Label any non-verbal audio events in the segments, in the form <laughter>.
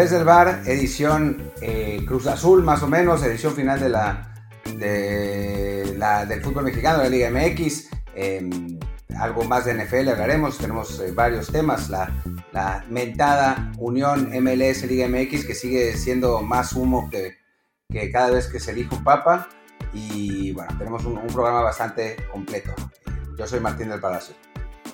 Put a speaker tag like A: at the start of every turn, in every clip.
A: Desde el bar, edición eh, Cruz Azul, más o menos, edición final de la, de la del fútbol mexicano, de la Liga MX. Em, algo más de NFL hablaremos, tenemos eh, varios temas. La, la mentada Unión MLS Liga MX, que sigue siendo más humo que, que cada vez que se elige un papa. Y bueno, tenemos un, un programa bastante completo. Yo soy Martín del Palacio.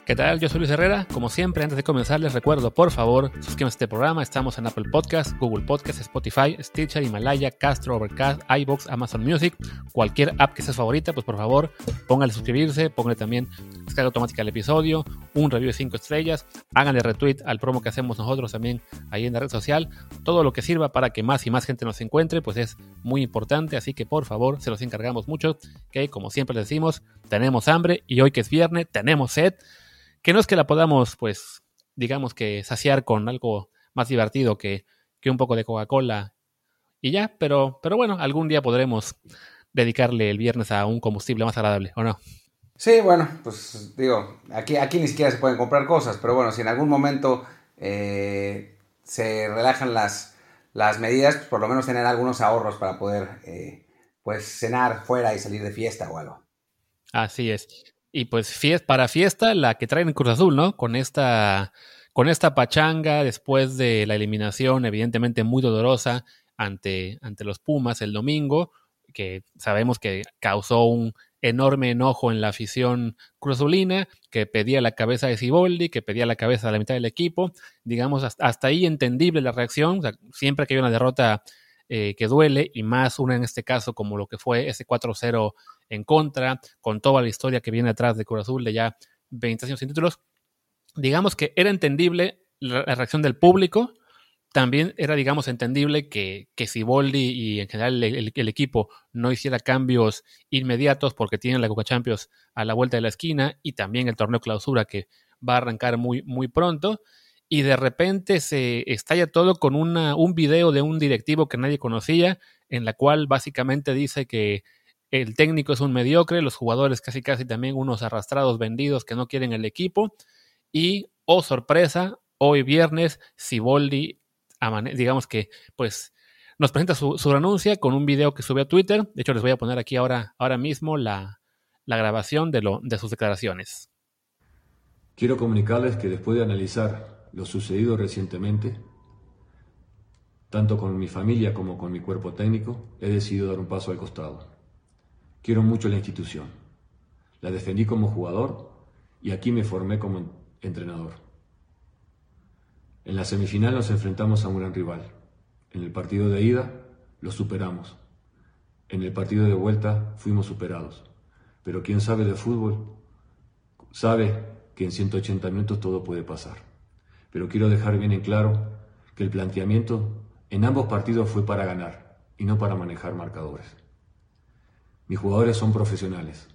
B: ¿Qué tal? Yo soy Luis Herrera. Como siempre, antes de comenzar, les recuerdo, por favor, suscríbanse a este programa. Estamos en Apple Podcast, Google Podcast, Spotify, Stitcher, Himalaya, Castro, Overcast, iBox, Amazon Music, cualquier app que sea favorita, pues por favor, pónganle suscribirse, pónganle también descarga automática el episodio, un review de 5 estrellas, háganle retweet al promo que hacemos nosotros también ahí en la red social. Todo lo que sirva para que más y más gente nos encuentre, pues es muy importante. Así que por favor, se los encargamos mucho, que como siempre les decimos, tenemos hambre y hoy que es viernes, tenemos sed que no es que la podamos, pues, digamos que saciar con algo más divertido que, que un poco de Coca-Cola y ya, pero, pero bueno, algún día podremos dedicarle el viernes a un combustible más agradable, ¿o no?
A: Sí, bueno, pues digo, aquí, aquí ni siquiera se pueden comprar cosas, pero bueno, si en algún momento eh, se relajan las, las medidas, pues por lo menos tener algunos ahorros para poder eh, pues cenar fuera y salir de fiesta o algo.
B: Así es. Y pues para fiesta la que traen en Cruz Azul, ¿no? Con esta, con esta pachanga después de la eliminación, evidentemente muy dolorosa ante, ante los Pumas el domingo, que sabemos que causó un enorme enojo en la afición cruzulina, que pedía la cabeza de Ciboldi, que pedía la cabeza de la mitad del equipo. Digamos, hasta, ahí entendible la reacción. siempre que hay una derrota eh, que duele, y más una en este caso como lo que fue ese 4-0 en contra, con toda la historia que viene atrás de Cruz Azul de ya 20 años sin títulos, digamos que era entendible la, reacción del público, también era, digamos, entendible que, que Boldi y en general el, equipo no hiciera cambios inmediatos porque tienen la Coca Champions a la vuelta de la esquina y también el torneo clausura que va a arrancar muy, muy pronto. Y de repente se estalla todo con un video de un directivo que nadie conocía, en la cual básicamente dice que el técnico es un mediocre, los jugadores casi casi también unos arrastrados vendidos que no quieren el equipo. Y, oh sorpresa, hoy viernes, Siboldi, digamos que, pues, nos presenta su, renuncia con un video que sube a Twitter. De hecho, les voy a poner aquí ahora, ahora mismo la, la grabación de, lo, de sus declaraciones.
C: Quiero comunicarles que después de analizar lo sucedido recientemente, tanto con mi familia como con mi cuerpo técnico, he decidido dar un paso al costado. Quiero mucho la institución. La defendí como jugador y aquí me formé como entrenador. En la semifinal nos enfrentamos a un gran rival. En el partido de ida lo superamos. En el partido de vuelta fuimos superados. Pero quien sabe de fútbol sabe que en 180 minutos todo puede pasar. Pero quiero dejar bien en claro que el planteamiento en ambos partidos fue para ganar y no para manejar marcadores. Mis jugadores son profesionales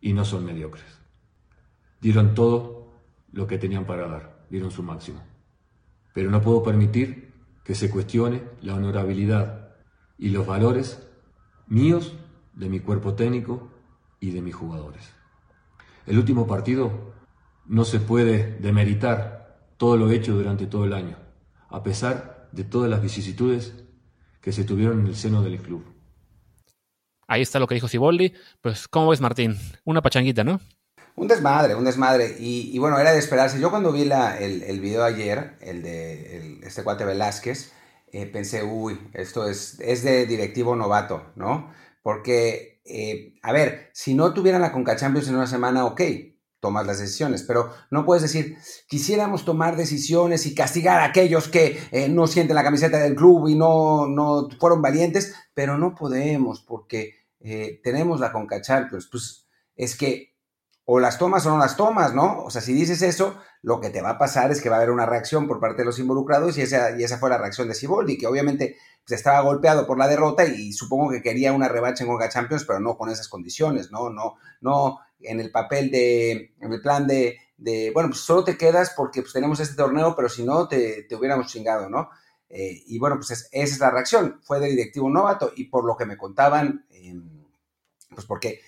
C: y no son mediocres. Dieron todo lo que tenían para dar, dieron su máximo. Pero no puedo permitir que se cuestione la honorabilidad y los valores míos, de mi cuerpo técnico y de mis jugadores. El último partido no se puede demeritar todo lo hecho durante todo el año, a pesar de todas las vicisitudes que se tuvieron en el seno del club.
B: Ahí está lo que dijo Siboldi. Pues, ¿cómo ves, Martín? Una pachanguita, ¿no?
A: Un desmadre, un desmadre. Y, bueno, era de esperarse. Yo cuando vi la, el, video ayer, el de este cuate Velázquez, eh, pensé, uy, esto es, es de directivo novato, ¿no? Porque, eh, a ver, si no tuvieran la Conca Champions en una semana, ok, tomas las decisiones, pero no puedes decir, quisiéramos tomar decisiones y castigar a aquellos que eh, no sienten la camiseta del club y no, no fueron valientes, pero no podemos porque eh, tenemos la Conca Champions. Pues es que o las tomas o no las tomas, ¿no? O sea, si dices eso, lo que te va a pasar es que va a haber una reacción por parte de los involucrados y esa, y esa fue la reacción de Siboldi, que obviamente pues, estaba golpeado por la derrota y, supongo que quería una revancha en Conca Champions, pero no con esas condiciones, ¿no? No, no en el papel de, en el plan de, de bueno, pues solo te quedas porque pues, tenemos este torneo, pero si no, te, te hubiéramos chingado, ¿no? Eh, y bueno, pues esa es la reacción. Fue de directivo novato y por lo que me contaban, eh, pues porque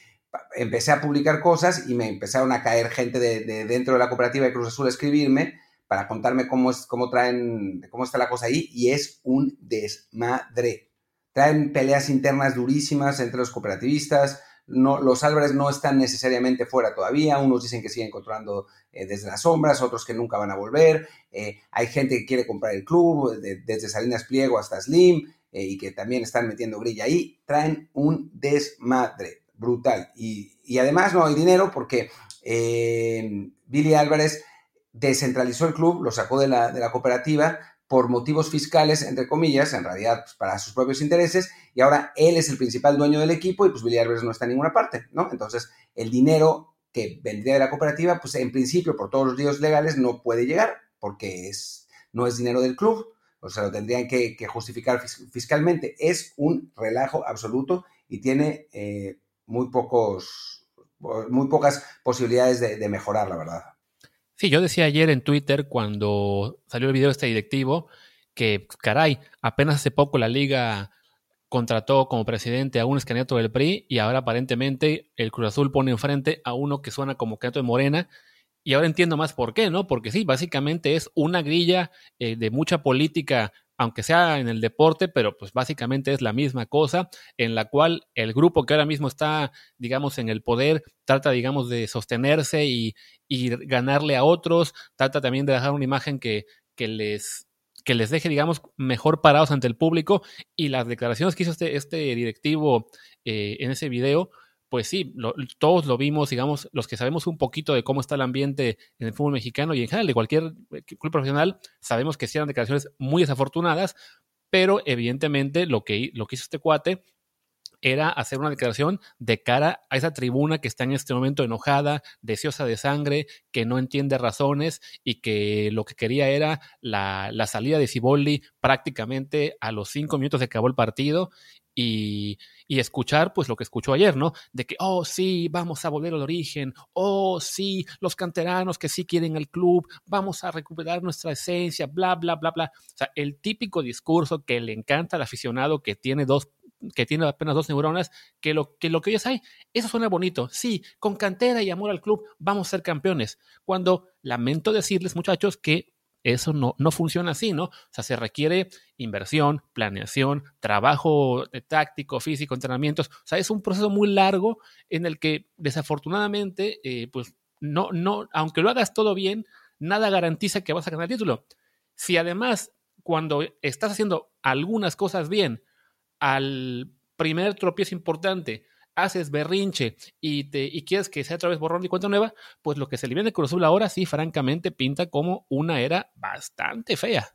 A: empecé a publicar cosas y me empezaron a caer gente de, de, dentro de la cooperativa de Cruz Azul a escribirme para contarme cómo, es, cómo traen, cómo está la cosa ahí, y es un desmadre. Traen peleas internas durísimas entre los cooperativistas, no, los Álvarez no están necesariamente fuera todavía, unos dicen que siguen controlando eh, desde las sombras, otros que nunca van a volver, eh, hay gente que quiere comprar el club, desde Salinas Pliego hasta Slim, eh, y que también están metiendo grilla ahí, traen un desmadre brutal. Y, y además no hay dinero porque Billy Álvarez descentralizó el club, lo sacó de la, de la cooperativa por motivos fiscales, entre comillas, en realidad pues, para sus propios intereses, y ahora él es el principal dueño del equipo y pues Billy no está en ninguna parte, ¿no? Entonces, el dinero que vendría de la cooperativa, pues en principio, por todos los días legales, no puede llegar, porque es, no es dinero del club, o sea, lo tendrían que, justificar fiscalmente. Es un relajo absoluto y tiene eh, muy pocos, muy pocas posibilidades de mejorar, la verdad.
B: Sí, yo decía ayer en Twitter cuando salió el video de este directivo que, caray, apenas hace poco la liga contrató como presidente a un candidato del PRI y ahora aparentemente el Cruz Azul pone enfrente a uno que suena como candidato de Morena y ahora entiendo más por qué, ¿no? Porque sí, básicamente es una grilla eh, de mucha política aunque sea en el deporte, pero pues básicamente es la misma cosa, en la cual el grupo que ahora mismo está, digamos, en el poder, trata, digamos, de sostenerse y, ganarle a otros, trata también de dejar una imagen que, que les que les deje, digamos, mejor parados ante el público y las declaraciones que hizo este, este directivo eh, en ese video, pues sí, todos lo vimos, digamos, los que sabemos un poquito de cómo está el ambiente en el fútbol mexicano y en general de cualquier eh, club profesional, sabemos que sí eran declaraciones muy desafortunadas, pero evidentemente lo que, lo que hizo este cuate era hacer una declaración de cara a esa tribuna que está en este momento enojada, deseosa de sangre, que no entiende razones y que lo que quería era la, la salida de Ciboldi prácticamente a los cinco minutos de que acabó el partido y, y, escuchar pues lo que escuchó ayer, ¿no? De que, oh sí, vamos a volver al origen, oh sí, los canteranos que sí quieren el club, vamos a recuperar nuestra esencia, bla, bla, bla, bla. O sea, el típico discurso que le encanta al aficionado que tiene dos que tiene apenas dos neuronas, que lo que, lo que ellos hay, eso suena bonito. Sí, con cantera y amor al club vamos a ser campeones. Cuando lamento decirles, muchachos, que eso no, no funciona así, ¿no? O sea, se requiere inversión, planeación, trabajo táctico, físico, entrenamientos. O sea, es un proceso muy largo en el que desafortunadamente, eh, pues no, no, aunque lo hagas todo bien, nada garantiza que vas a ganar el título. Si además, cuando estás haciendo algunas cosas bien, al primer tropiezo importante haces berrinche y, te, y quieres que sea otra vez borrón y cuenta nueva, pues lo que se le viene Cruz Azul ahora sí, francamente, pinta como una era bastante fea.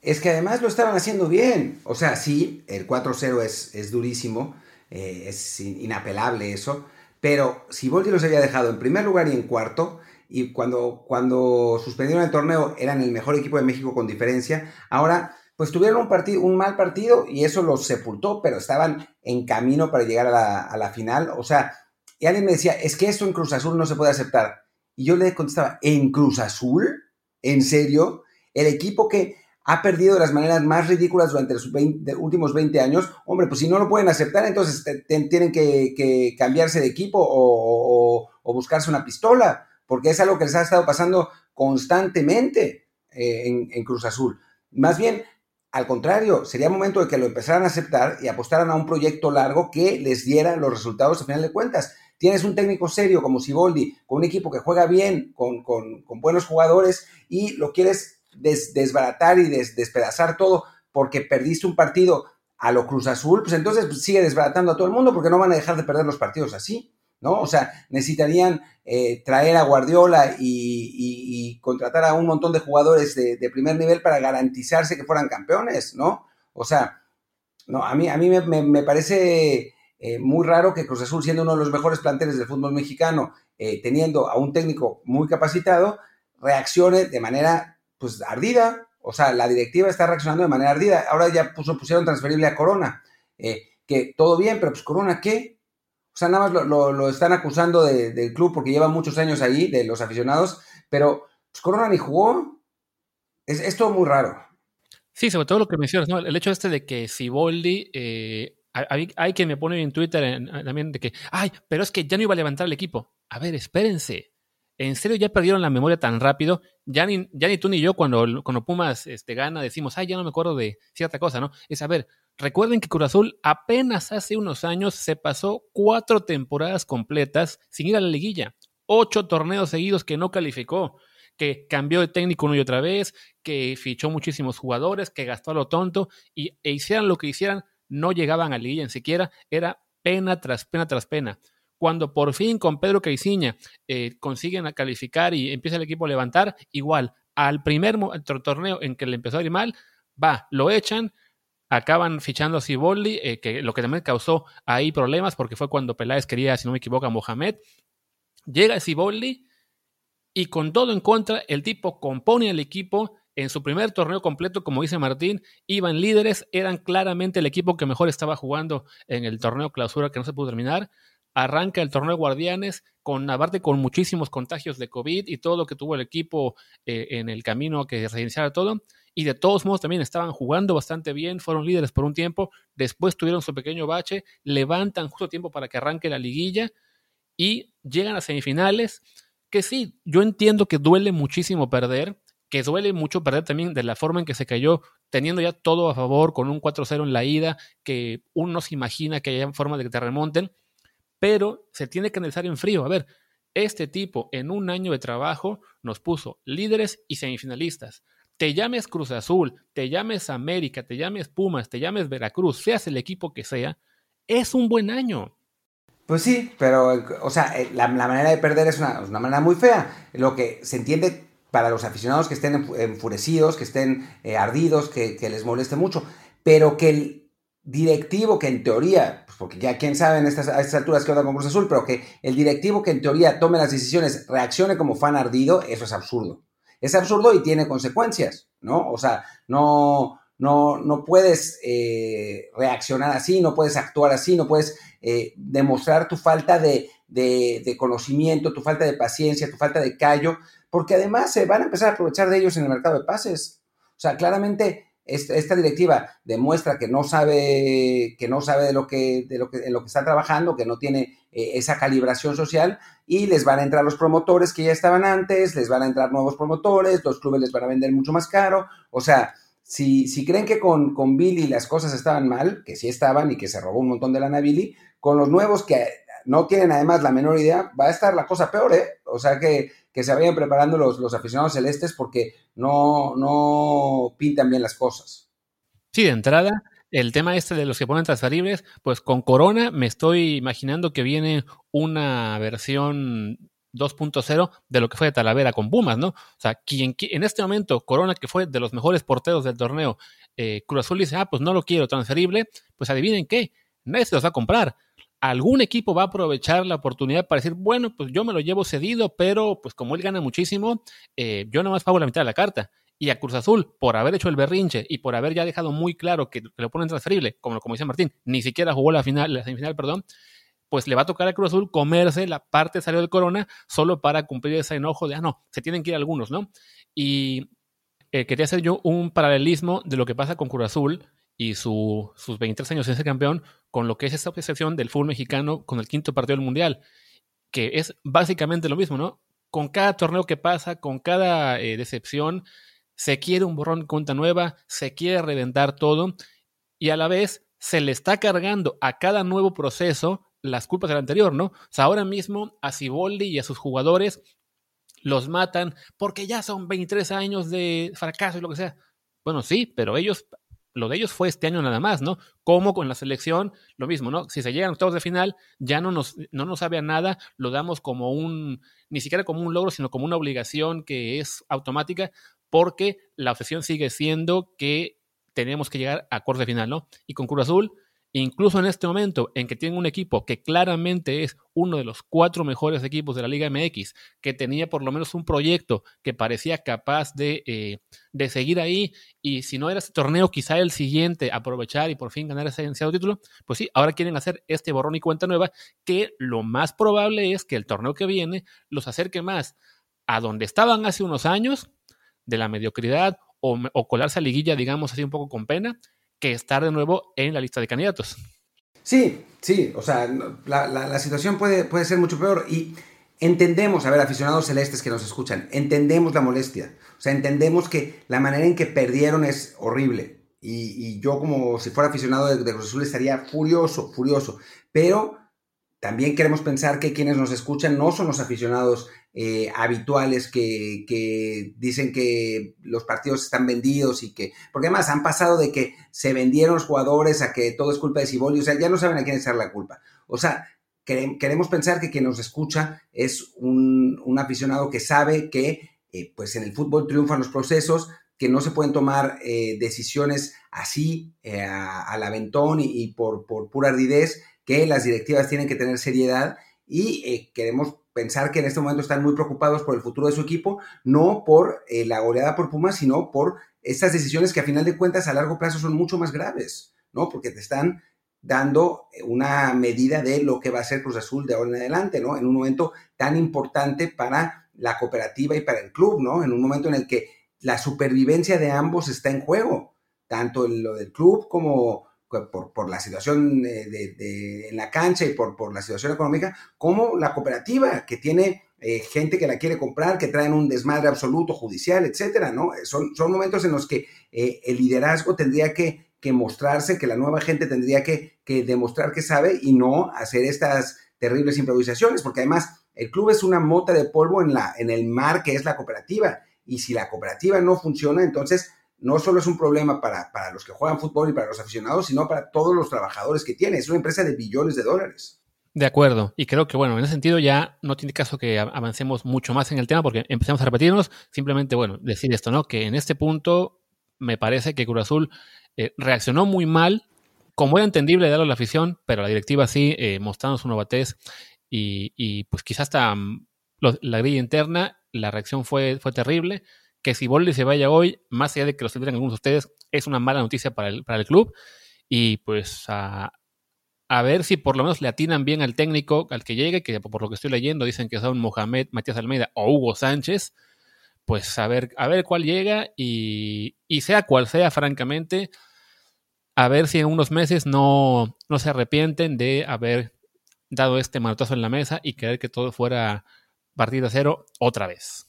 A: Es que además lo estaban haciendo bien. O sea, sí, el 4-0 es, es, durísimo, eh, es inapelable eso, pero si Volti los había dejado en primer lugar y en cuarto, y cuando, cuando suspendieron el torneo eran el mejor equipo de México con diferencia, ahora pues tuvieron un, partido, un mal partido y eso los sepultó, pero estaban en camino para llegar a la, final. O sea, y alguien me decía, es que esto en Cruz Azul no se puede aceptar. Y yo le contestaba, ¿en Cruz Azul? ¿En serio? El equipo que ha perdido de las maneras más ridículas durante los últimos 20 años, hombre, pues si no lo pueden aceptar, entonces tienen que, cambiarse de equipo o, buscarse una pistola, porque es algo que les ha estado pasando constantemente eh, en, en Cruz Azul. Más bien, al contrario, sería momento de que lo empezaran a aceptar y apostaran a un proyecto largo que les diera los resultados a final de cuentas. Tienes un técnico serio como Siboldi, con un equipo que juega bien, con, buenos jugadores, y lo quieres desbaratar y despedazar todo porque perdiste un partido a lo Cruz Azul, pues entonces pues, sigue desbaratando a todo el mundo porque no van a dejar de perder los partidos así. ¿No? O sea, necesitarían eh, traer a Guardiola y, contratar a un montón de jugadores de, primer nivel para garantizarse que fueran campeones, ¿no? O sea, no, a mí, a mí me, parece eh, muy raro que Cruz Azul, siendo uno de los mejores planteles del fútbol mexicano, eh, teniendo a un técnico muy capacitado, reaccione de manera, pues, ardida. O sea, la directiva está reaccionando de manera ardida. Ahora ya pusieron transferible a Corona. que todo bien, pero pues Corona, ¿qué? O sea, nada más lo, están acusando del club porque lleva muchos años ahí, de los aficionados, pero pues, Corona ni jugó. Es, todo muy raro.
B: Sí, sobre todo lo que mencionas, ¿no? El hecho este de que Siboldi, eh, hay, hay, quien me pone en Twitter también de que, ay, pero es que ya no iba a levantar el equipo. A ver, espérense. ¿En serio ya perdieron la memoria tan rápido? Ya ni, ya ni tú ni yo cuando, cuando Pumas este, gana decimos, ay, ya no me acuerdo de cierta cosa, ¿no? Es a ver, recuerden que Cruz apenas hace unos años se pasó cuatro temporadas completas sin ir a la liguilla. Ocho torneos seguidos que no calificó, que cambió de técnico una y otra vez, que fichó muchísimos jugadores, que gastó a lo tonto y e hicieran lo que hicieran, no llegaban a la liguilla ni siquiera. Era pena tras pena tras pena. Cuando por fin con Pedro Caiciña eh, consiguen calificar y empieza el equipo a levantar, igual, al primer torneo en que le empezó a ir mal, va, lo echan, acaban fichando a Ciboldi, eh, que lo que también causó ahí problemas, porque fue cuando Peláez quería, si no me equivoco, a Mohamed. Llega Ciboldi y con todo en contra, el tipo compone al equipo. En su primer torneo completo, como dice Martín, iban líderes, eran claramente el equipo que mejor estaba jugando en el torneo clausura que no se pudo terminar arranca el torneo de Guardianes con aparte con muchísimos contagios de COVID y todo lo que tuvo el equipo eh, en el camino que reiniciara todo. Y de todos modos también estaban jugando bastante bien, fueron líderes por un tiempo, después tuvieron su pequeño bache, levantan justo tiempo para que arranque la liguilla y llegan a semifinales, que sí, yo entiendo que duele muchísimo perder, que duele mucho perder también de la forma en que se cayó, teniendo ya todo a favor, con un 4-0 en la ida, que uno no se imagina que haya forma de que te remonten, pero se tiene que analizar en frío. A ver, este tipo en un año de trabajo nos puso líderes y semifinalistas. Te llames Cruz Azul, te llames América, te llames Pumas, te llames Veracruz, seas el equipo que sea, es un buen año.
A: Pues sí, pero, o sea, eh, la, manera de perder es una, manera muy fea. Lo que se entiende para los aficionados que estén enfurecidos, que estén eh, ardidos, que, que les moleste mucho, pero que el, directivo que en teoría, pues porque ya quién sabe en estas, a estas alturas qué onda con Cruz Azul, pero que el directivo que en teoría tome las decisiones reaccione como fan ardido, eso es absurdo. Es absurdo y tiene consecuencias, ¿no? O sea, no, no, no puedes eh, reaccionar así, no puedes actuar así, no puedes eh, demostrar tu falta de, de, conocimiento, tu falta de paciencia, tu falta de callo, porque además se van a empezar a aprovechar de ellos en el mercado de pases. O sea, claramente esta directiva demuestra que no sabe, que no sabe de lo que, de lo que, en lo que está trabajando, que no tiene eh, esa calibración social y les van a entrar los promotores que ya estaban antes, les van a entrar nuevos promotores, los clubes les van a vender mucho más caro. O sea, si, si creen que con, con Billy las cosas estaban mal, que sí estaban y que se robó un montón de lana Billy, con los nuevos que no tienen además la menor idea, va a estar la cosa peor, ¿eh? O sea que que se vayan preparando los, los aficionados celestes porque no, no pintan bien las cosas.
B: Sí, de entrada, el tema este de los que ponen transferibles, pues con Corona me estoy imaginando que viene una versión 2.0 de lo que fue de Talavera con Pumas, ¿no? O sea, quien, en este momento Corona, que fue de los mejores porteros del torneo, eh, Cruz Azul dice, ah, pues no lo quiero transferible, pues adivinen qué, nadie se los va a comprar algún equipo va a aprovechar la oportunidad para decir, bueno, pues yo me lo llevo cedido, pero pues como él gana muchísimo, eh, yo nada más pago la mitad de la carta. Y a Cruz Azul, por haber hecho el berrinche y por haber ya dejado muy claro que, lo ponen transferible, como, como dice Martín, ni siquiera jugó la final, la semifinal, perdón, pues le va a tocar a Cruz Azul comerse la parte salió del Corona solo para cumplir ese enojo de, ah, no, se tienen que ir algunos, ¿no? Y eh, quería hacer yo un paralelismo de lo que pasa con Cruz Azul y sus 23 años en ese campeón con lo que es esta obsesión del fútbol mexicano con el quinto partido del Mundial, que es básicamente lo mismo, ¿no? Con cada torneo que pasa, con cada eh, decepción, se quiere un borrón cuenta nueva, se quiere reventar todo y a la vez se le está cargando a cada nuevo proceso las culpas del anterior, ¿no? O sea, ahora mismo a Ciboldi y a sus jugadores los matan porque ya son 23 años de fracaso y lo que sea. Bueno, sí, pero ellos lo de ellos fue este año nada más, ¿no? Como con la selección, lo mismo, ¿no? Si se llegan a octavos de final, ya no nos, no nos sabe a nada, lo damos como un, ni siquiera como un logro, sino como una obligación que es automática, porque la obsesión sigue siendo que tenemos que llegar a cuartos de final, ¿no? Y con Cruz Azul, incluso en este momento en que tienen un equipo que claramente es uno de los cuatro mejores equipos de la Liga MX, que tenía por lo menos un proyecto que parecía capaz de, eh, de seguir ahí, y si no era este torneo, quizá el siguiente, aprovechar y por fin ganar ese ansiado título, pues sí, ahora quieren hacer este borrón y cuenta nueva, que lo más probable es que el torneo que viene los acerque más a donde estaban hace unos años, de la mediocridad o, o colarse a liguilla, digamos así un poco con pena, que estar de nuevo en la lista de candidatos.
A: Sí, sí, o sea, la, situación puede, puede ser mucho peor y entendemos, a ver, aficionados celestes que nos escuchan, entendemos la molestia. O sea, entendemos que la manera en que perdieron es horrible. Y, yo como si fuera aficionado de, de Cruz Azul estaría furioso, furioso. Pero también queremos pensar que quienes nos escuchan no son los aficionados eh, habituales que, dicen que los partidos están vendidos y que, porque además han pasado de que se vendieron los jugadores a que todo es culpa de Ciboli, o sea, ya no saben a quién echar la culpa. O sea, queremos pensar que quien nos escucha es un, aficionado que sabe que eh, pues en el fútbol triunfan los procesos, que no se pueden tomar eh, decisiones así al aventón y, y por, pura ardidez, que las directivas tienen que tener seriedad y eh, queremos pensar que en este momento están muy preocupados por el futuro de su equipo, no por eh, la goleada por Pumas, sino por estas decisiones que a final de cuentas a largo plazo son mucho más graves, ¿no? Porque te están dando una medida de lo que va a ser Cruz Azul de ahora en adelante, ¿no? En un momento tan importante para la cooperativa y para el club, ¿no? En un momento en el que la supervivencia de ambos está en juego, tanto en lo del club como por, la situación de, en la cancha y por, la situación económica, como la cooperativa, que tiene eh, gente que la quiere comprar, que traen un desmadre absoluto judicial, etcétera, ¿no? Son, son momentos en los que eh, el liderazgo tendría que, mostrarse, que la nueva gente tendría que, que, demostrar que sabe y no hacer estas terribles improvisaciones, porque además el club es una mota de polvo en, la, en el mar que es la cooperativa, y si la cooperativa no funciona, entonces no solo es un problema para, los que juegan fútbol y para los aficionados, sino para todos los trabajadores que tiene. Es una empresa de billones de dólares.
B: De acuerdo. Y creo que, bueno, en ese sentido ya no tiene caso que avancemos mucho más en el tema porque empezamos a repetirnos. Simplemente, bueno, decir esto, ¿no? Que en este punto me parece que Cruz Azul eh, reaccionó muy mal, como era entendible darlo a la afición, pero la directiva sí, eh, mostrando su novatez y, y pues quizás hasta mm, la grilla interna, la reacción fue, fue terrible que si Boldi se vaya hoy, más allá de que lo celebren algunos de ustedes, es una mala noticia para el, para el club. Y pues a, ver si por lo menos le atinan bien al técnico, al que llegue, que por lo que estoy leyendo dicen que son Mohamed, Matías Almeida o Hugo Sánchez. Pues a ver, a ver cuál llega y, y sea cual sea, francamente, a ver si en unos meses no, no se arrepienten de haber dado este manotazo en la mesa y querer que todo fuera partida cero otra vez.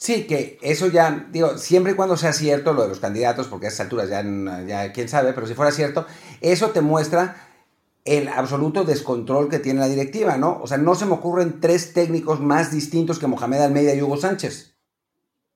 A: Sí, que eso ya, digo, siempre y cuando sea cierto lo de los candidatos, porque a esas alturas ya, ya quién sabe, pero si fuera cierto, eso te muestra el absoluto descontrol que tiene la directiva, ¿no? O sea, no se me ocurren tres técnicos más distintos que Mohamed Almeida y Hugo Sánchez,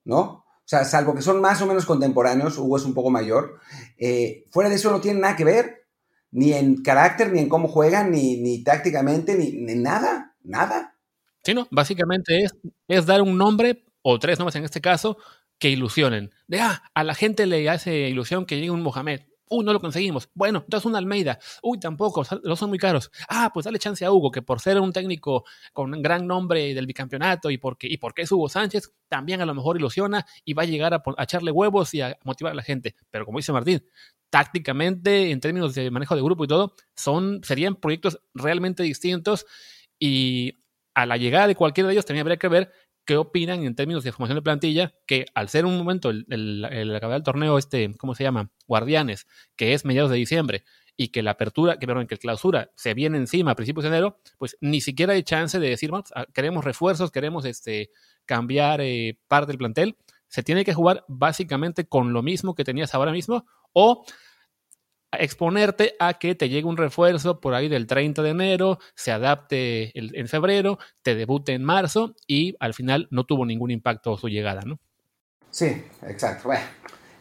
A: ¿no? O sea, salvo que son más o menos contemporáneos, Hugo es un poco mayor, eh, fuera de eso no tiene nada que ver, ni en carácter, ni en cómo juegan, ni, ni tácticamente, ni, ni nada, nada.
B: Sí, no, básicamente es, es dar un nombre o tres nombres en este caso, que ilusionen. De, ah, a la gente le hace ilusión que llegue un Mohamed. Uy, no lo conseguimos. Bueno, entonces un Almeida. Uy, tampoco, los son muy caros. Ah, pues dale chance a Hugo, que por ser un técnico con un gran nombre del bicampeonato y porque, y porque es Hugo Sánchez, también a lo mejor ilusiona y va a llegar a, echarle huevos y a motivar a la gente. Pero como dice Martín, tácticamente, en términos de manejo de grupo y todo, son, serían proyectos realmente distintos y a la llegada de cualquiera de ellos también habría que ver qué opinan en términos de formación de plantilla, que al ser un momento el, el, acabar el torneo, este, ¿cómo se llama? Guardianes, que es mediados de diciembre, y que la apertura, que perdón, que el clausura se viene encima a principios de enero, pues ni siquiera hay chance de decir, ah, queremos refuerzos, queremos este, cambiar eh, parte del plantel. Se tiene que jugar básicamente con lo mismo que tenías ahora mismo, o exponerte a que te llegue un refuerzo por ahí del 30 de enero, se adapte en febrero, te debute en marzo y al final no tuvo ningún impacto su llegada, ¿no?
A: Sí, exacto. Bueno,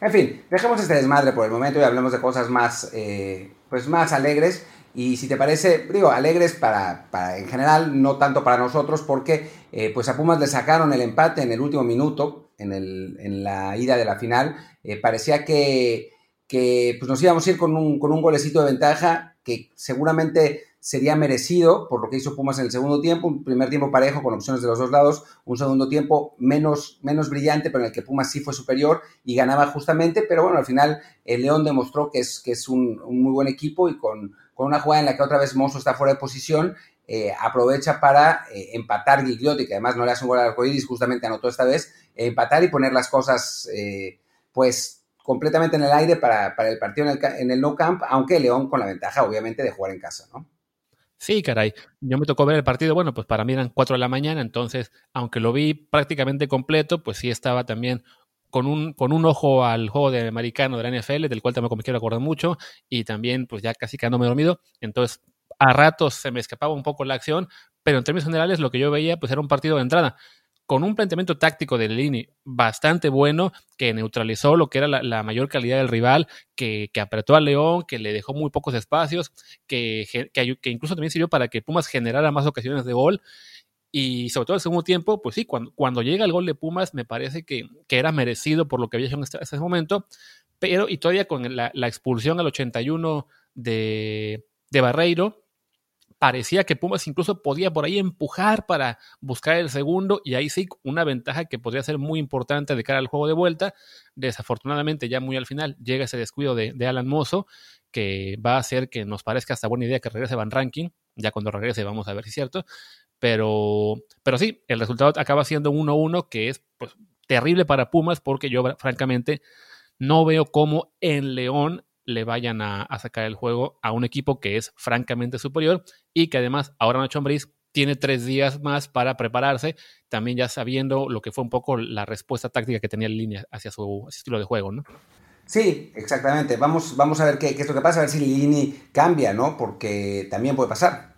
A: en fin, dejemos este desmadre por el momento y hablemos de cosas más, eh, pues más alegres. Y si te parece, digo, alegres para, para en general, no tanto para nosotros, porque eh, pues a Pumas le sacaron el empate en el último minuto, en, el, en la ida de la final. Eh, parecía que que pues, nos íbamos a ir con un, con un golecito de ventaja que seguramente sería merecido por lo que hizo Pumas en el segundo tiempo, un primer tiempo parejo con opciones de los dos lados, un segundo tiempo menos, menos brillante, pero en el que Pumas sí fue superior y ganaba justamente, pero bueno, al final el León demostró que es, que es un, muy buen equipo y con, con, una jugada en la que otra vez Mozo está fuera de posición, eh, aprovecha para eh, empatar Gigliotti, que además no le hace un gol al arcoíris, justamente anotó esta vez, empatar y poner las cosas, eh, pues completamente en el aire para, el partido en el, en el, no camp, aunque León con la ventaja, obviamente, de jugar en casa, ¿no?
B: Sí, caray. Yo me tocó ver el partido, bueno, pues para mí eran 4 de la mañana, entonces, aunque lo vi prácticamente completo, pues sí estaba también con un, con un ojo al juego de americano de la NFL, del cual tampoco me quiero acordar mucho, y también pues ya casi quedándome dormido. Entonces, a ratos se me escapaba un poco la acción, pero en términos generales lo que yo veía pues era un partido de entrada con un planteamiento táctico de Lini bastante bueno, que neutralizó lo que era la, mayor calidad del rival, que, apretó al León, que le dejó muy pocos espacios, que, que, incluso también sirvió para que Pumas generara más ocasiones de gol. Y sobre todo el segundo tiempo, pues sí, cuando, cuando llega el gol de Pumas, me parece que, era merecido por lo que había hecho este, ese momento, pero y todavía con la, expulsión al 81 de, de Barreiro, parecía que Pumas incluso podía por ahí empujar para buscar el segundo y ahí sí una ventaja que podría ser muy importante de cara al juego de vuelta. Desafortunadamente ya muy al final llega ese descuido de, Alan Mozo que va a hacer que nos parezca hasta buena idea que regrese Van Ranking. Ya cuando regrese vamos a ver si es cierto. Pero, pero sí, el resultado acaba siendo 1-1 que es pues, terrible para Pumas porque yo francamente no veo cómo en León le vayan a, sacar el juego a un equipo que es francamente superior y que además ahora Nacho Ambriz tiene tres días más para prepararse, también ya sabiendo lo que fue un poco la respuesta táctica que tenía en línea hacia su estilo de juego, ¿no?
A: Sí, exactamente. Vamos, vamos a ver qué, es lo que pasa, a ver si Lini cambia, ¿no? Porque también puede pasar.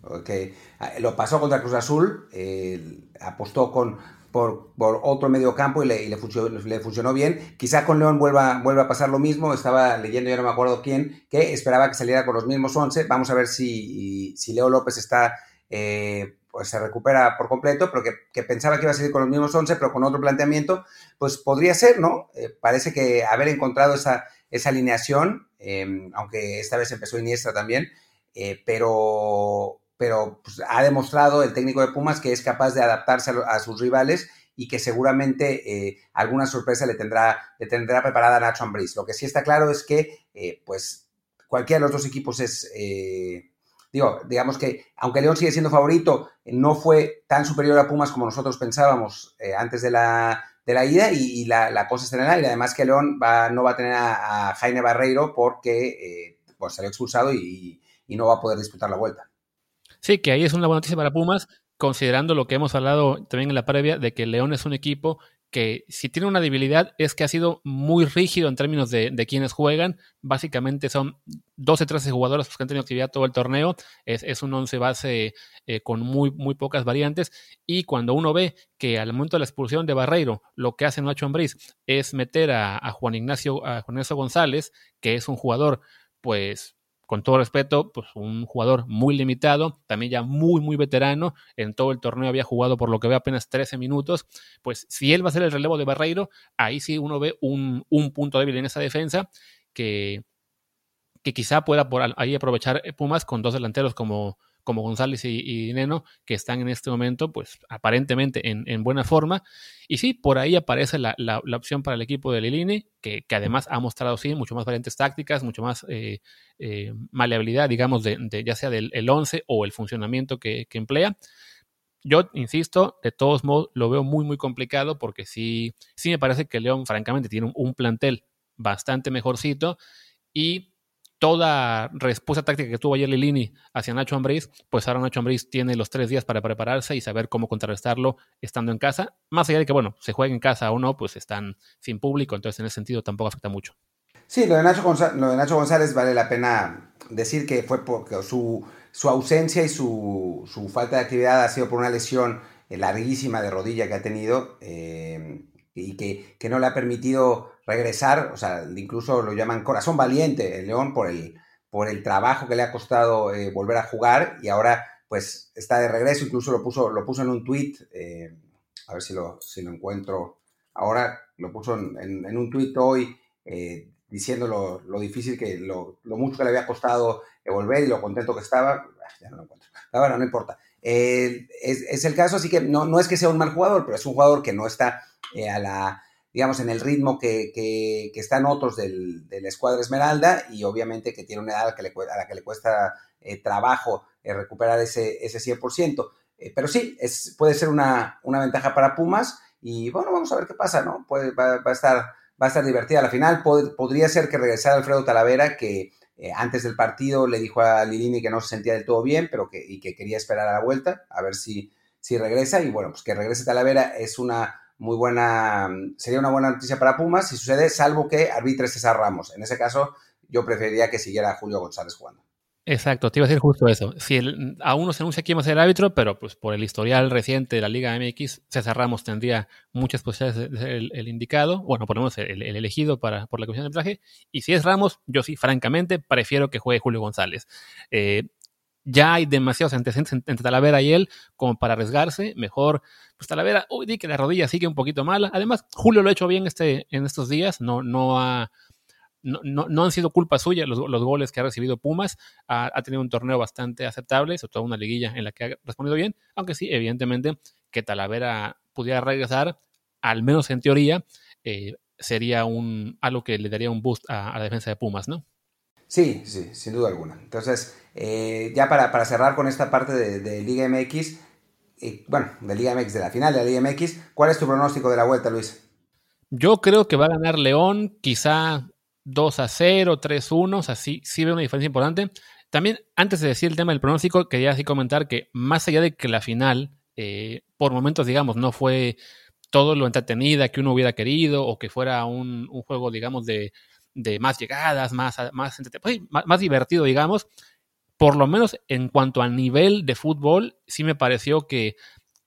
A: Porque ah, lo pasó contra Cruz Azul, eh, apostó con, por, otro medio campo y, le, funcionó, le, funcionó, bien. Quizá con León vuelva, vuelva a pasar lo mismo. Estaba leyendo, ya no me acuerdo quién, que esperaba que saliera con los mismos 11. Vamos a ver si, si Leo López está, eh, pues se recupera por completo, pero que, pensaba que iba a salir con los mismos 11, pero con otro planteamiento, pues podría ser, ¿no? Eh, parece que haber encontrado esa, esa alineación, em, aunque esta vez empezó Iniesta también, eh, pero pero pues, ha demostrado el técnico de Pumas que es capaz de adaptarse a, sus rivales y que seguramente eh, alguna sorpresa le tendrá, le tendrá preparada Nacho Ambriz. Lo que sí está claro es que, eh, pues, cualquiera de los dos equipos es, eh, digo, digamos que, aunque León sigue siendo favorito, no fue tan superior a Pumas como nosotros pensábamos antes de la, de la ida y, la, cosa está en el aire. Además que León va, no va a tener a, Jaime Barreiro porque pues, salió expulsado y no va a poder disputar la vuelta.
B: Sí, que ahí es una buena noticia para Pumas, considerando lo que hemos hablado también en la previa, de que León es un equipo que si tiene una debilidad es que ha sido muy rígido en términos de, quienes juegan. Básicamente son 12, 13 jugadores que han tenido actividad todo el torneo. Es, un 11 base eh, con muy, muy pocas variantes. Y cuando uno ve que al momento de la expulsión de Barreiro, lo que hace Nacho Ambriz es meter a, a Juan Ignacio, a Juan Ignacio González, que es un jugador, pues con todo respeto, pues un jugador muy limitado, también ya muy, muy veterano, en todo el torneo había jugado por lo que ve apenas 13 minutos, pues si él va a ser el relevo de Barreiro, ahí sí uno ve un, punto débil en esa defensa que, que quizá pueda por ahí aprovechar Pumas con dos delanteros como, como González y, Neno, que están en este momento, pues aparentemente en, buena forma. Y sí, por ahí aparece la, opción para el equipo de Lilini, que, que, además ha mostrado, sí, mucho más variantes tácticas, mucho más eh, eh, maleabilidad, digamos, de, ya sea del el 11 o el funcionamiento que, emplea. Yo, insisto, de todos modos lo veo muy, muy complicado porque sí, sí me parece que León, francamente, tiene un plantel bastante mejorcito y toda respuesta táctica que tuvo ayer Lilini hacia Nacho Ambriz, pues ahora Nacho Ambriz tiene los tres días para prepararse y saber cómo contrarrestarlo estando en casa. Más allá de que, bueno, se juegue en casa o no, pues están sin público, entonces en ese sentido tampoco afecta mucho.
A: Sí, lo de Nacho, González, vale la pena decir que fue porque su, su ausencia y su, su, falta de actividad ha sido por una lesión larguísima de rodilla que ha tenido eh, y que, que no le ha permitido regresar, o sea, incluso lo llaman corazón valiente el León por el, por el trabajo que le ha costado eh, volver a jugar y ahora pues está de regreso, incluso lo puso, lo puso en un tweet, eh, a ver si lo, si lo encuentro ahora, lo puso en, un tweet hoy eh, diciendo lo, difícil que, lo, mucho que le había costado volver y lo contento que estaba, ah, ya no lo encuentro, <laughs> pero bueno, no importa. Es, es, el caso, así que no, no es que sea un mal jugador, pero es un jugador que no está a la digamos, en el ritmo que, que, están otros del, de la escuadra Esmeralda y obviamente que tiene una edad a la que le, cuesta eh, trabajo eh, recuperar ese, ese 100%. Eh, pero sí, puede ser una, una, ventaja para Pumas y bueno, vamos a ver qué pasa, ¿no? Puede, va, a estar, va a estar divertida la final. podría ser que regresara Alfredo Talavera, que eh, antes del partido le dijo a Lilini que no se sentía del todo bien, pero que, y que quería esperar a la vuelta, a ver si, si regresa. Y bueno, pues que regrese Talavera es una muy buena, sería una buena noticia para Pumas si sucede, salvo que arbitre César Ramos. En ese caso, yo preferiría que siguiera Julio González jugando.
B: Exacto, te iba a decir justo eso. Si aún no se anuncia quién va a ser el árbitro, pero pues por el historial reciente de la Liga MX, César Ramos tendría muchas posibilidades de ser el, indicado, bueno, por lo menos el, elegido para, por la comisión de arbitraje. Y si es Ramos, yo sí, francamente, prefiero que juegue Julio González. Eh, ya hay demasiados antecedentes entre Talavera y él como para arriesgarse. Mejor, pues Talavera, uy, di que la rodilla sigue un poquito mala. Además, Julio lo ha hecho bien este, en estos días, no, no ha no, han sido culpa suya los, goles que ha recibido Pumas. Ha, tenido un torneo bastante aceptable, sobre todo una liguilla en la que ha respondido bien, aunque sí, evidentemente, que Talavera pudiera regresar, al menos en teoría, eh, sería un, algo que le daría un boost a, la defensa de Pumas, ¿no?
A: Sí, sí, sin duda alguna. Entonces, eh, ya para, cerrar con esta parte de, Liga MX, eh, bueno, de Liga MX, de la final de la Liga MX, ¿cuál es tu pronóstico de la vuelta, Luis?
B: Yo creo que va a ganar León, quizá 2 a 0, 3 1, o sea, sí, sí veo una diferencia importante. También, antes de decir el tema del pronóstico, quería así comentar que más allá de que la final, eh, por momentos, digamos, no fue todo lo entretenida que uno hubiera querido o que fuera un, juego, digamos, de, más llegadas, más, más, pues más, divertido, digamos, por lo menos en cuanto a nivel de fútbol, sí me pareció que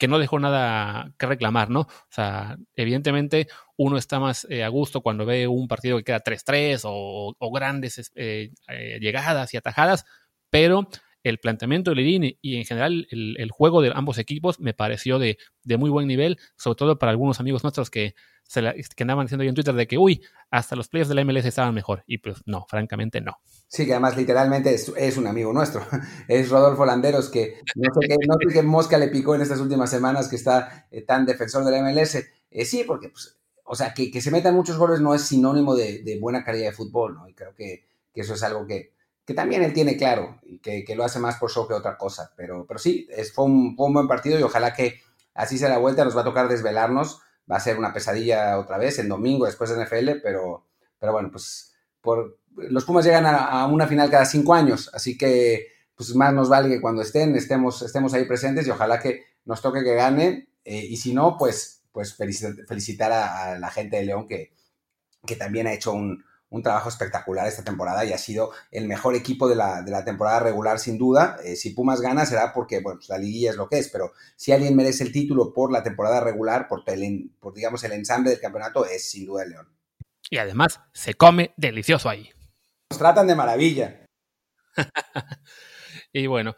B: que no dejó nada que reclamar, ¿no? O sea, evidentemente uno está más eh, a gusto cuando ve un partido que queda 3-3 o, grandes eh, eh, llegadas y atajadas, pero el planteamiento de Lirini y en general el, juego de ambos equipos me pareció de, muy buen nivel, sobre todo para algunos amigos nuestros que, se que andaban diciendo en Twitter de que, uy, hasta los players de la MLS estaban mejor. Y pues no, francamente no.
A: Sí, que además literalmente es, un amigo nuestro. <laughs> Es Rodolfo Landeros, que no sé, qué, mosca le picó en estas últimas semanas que está eh, tan defensor de la MLS. Eh, sí, porque, pues, o sea, que, se metan muchos goles no es sinónimo de, buena calidad de fútbol, ¿no? Y creo que, eso es algo que, también él tiene claro y que, lo hace más por show que otra cosa. Pero, pero sí, es, fue, un, buen partido y ojalá que así sea la vuelta. Nos va a tocar desvelarnos. Va a ser una pesadilla otra vez en domingo después de NFL, pero, pero bueno, pues por, los Pumas llegan a, una final cada cinco años, así que pues más nos vale que cuando estén, estemos, estemos ahí presentes y ojalá que nos toque que gane. Eh, y si no, pues, pues felicitar a, la gente de León que, que también ha hecho un, trabajo espectacular esta temporada y ha sido el mejor equipo de la, temporada regular sin duda. Eh, si Pumas gana será porque, bueno, pues la liguilla es lo que es, pero si alguien merece el título por la temporada regular, por, por digamos el ensamble del campeonato, es sin duda el León.
B: Y además se come delicioso ahí.
A: Nos tratan de maravilla. <laughs>
B: y bueno,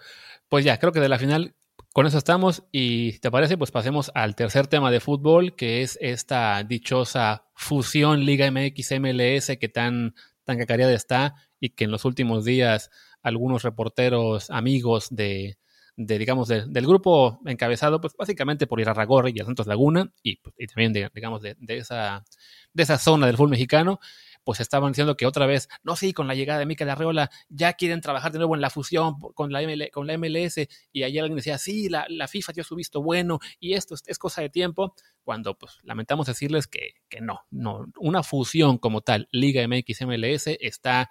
B: pues ya, creo que de la final con eso estamos. Y te parece, pues pasemos al tercer tema de fútbol, que es esta dichosa fusión Liga MX MLS que tan, tan cacareada está y que en los últimos días algunos reporteros amigos de, de digamos, del grupo encabezado, pues básicamente por Irarragorri y a Santos Laguna, y, pues, y también, de, digamos, de, de, esa, de esa zona del fútbol mexicano, pues estaban diciendo que otra vez, no, sí, con la llegada de Mikel Arreola, ya quieren trabajar de nuevo en la fusión con la, con la MLS, y ayer alguien decía, sí, la, la FIFA dio su visto bueno, y esto es, cosa de tiempo, cuando pues lamentamos decirles que, que no, no, una fusión como tal, Liga MX MLS, está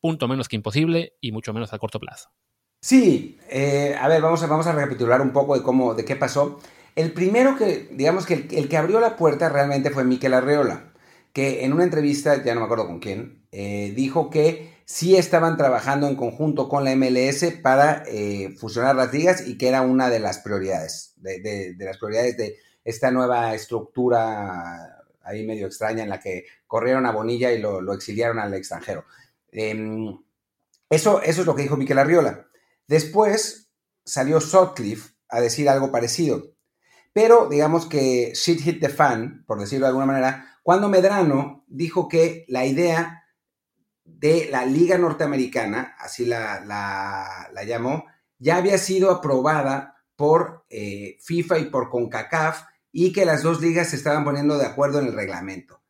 B: punto menos que imposible y mucho menos a corto plazo.
A: Sí, eh, a ver, vamos a, vamos a recapitular un poco de cómo, de qué pasó. El primero que, digamos que el, que abrió la puerta realmente fue Miquel Arreola, que en una entrevista, ya no me acuerdo con quién, eh, dijo que sí estaban trabajando en conjunto con la MLS para eh, fusionar las ligas y que era una de las prioridades, de, las prioridades de esta nueva estructura ahí medio extraña en la que corrieron a Bonilla y lo, exiliaron al extranjero. Em, eso, eso es lo que dijo Miquel Arriola. Después salió Sutcliffe a decir algo parecido. Pero digamos que shit hit the fan, por decirlo de alguna manera, cuando Medrano dijo que la idea de la Liga Norteamericana, así la, la, llamó, ya había sido aprobada por eh, FIFA y por CONCACAF y que las dos ligas se estaban poniendo de acuerdo en el reglamento.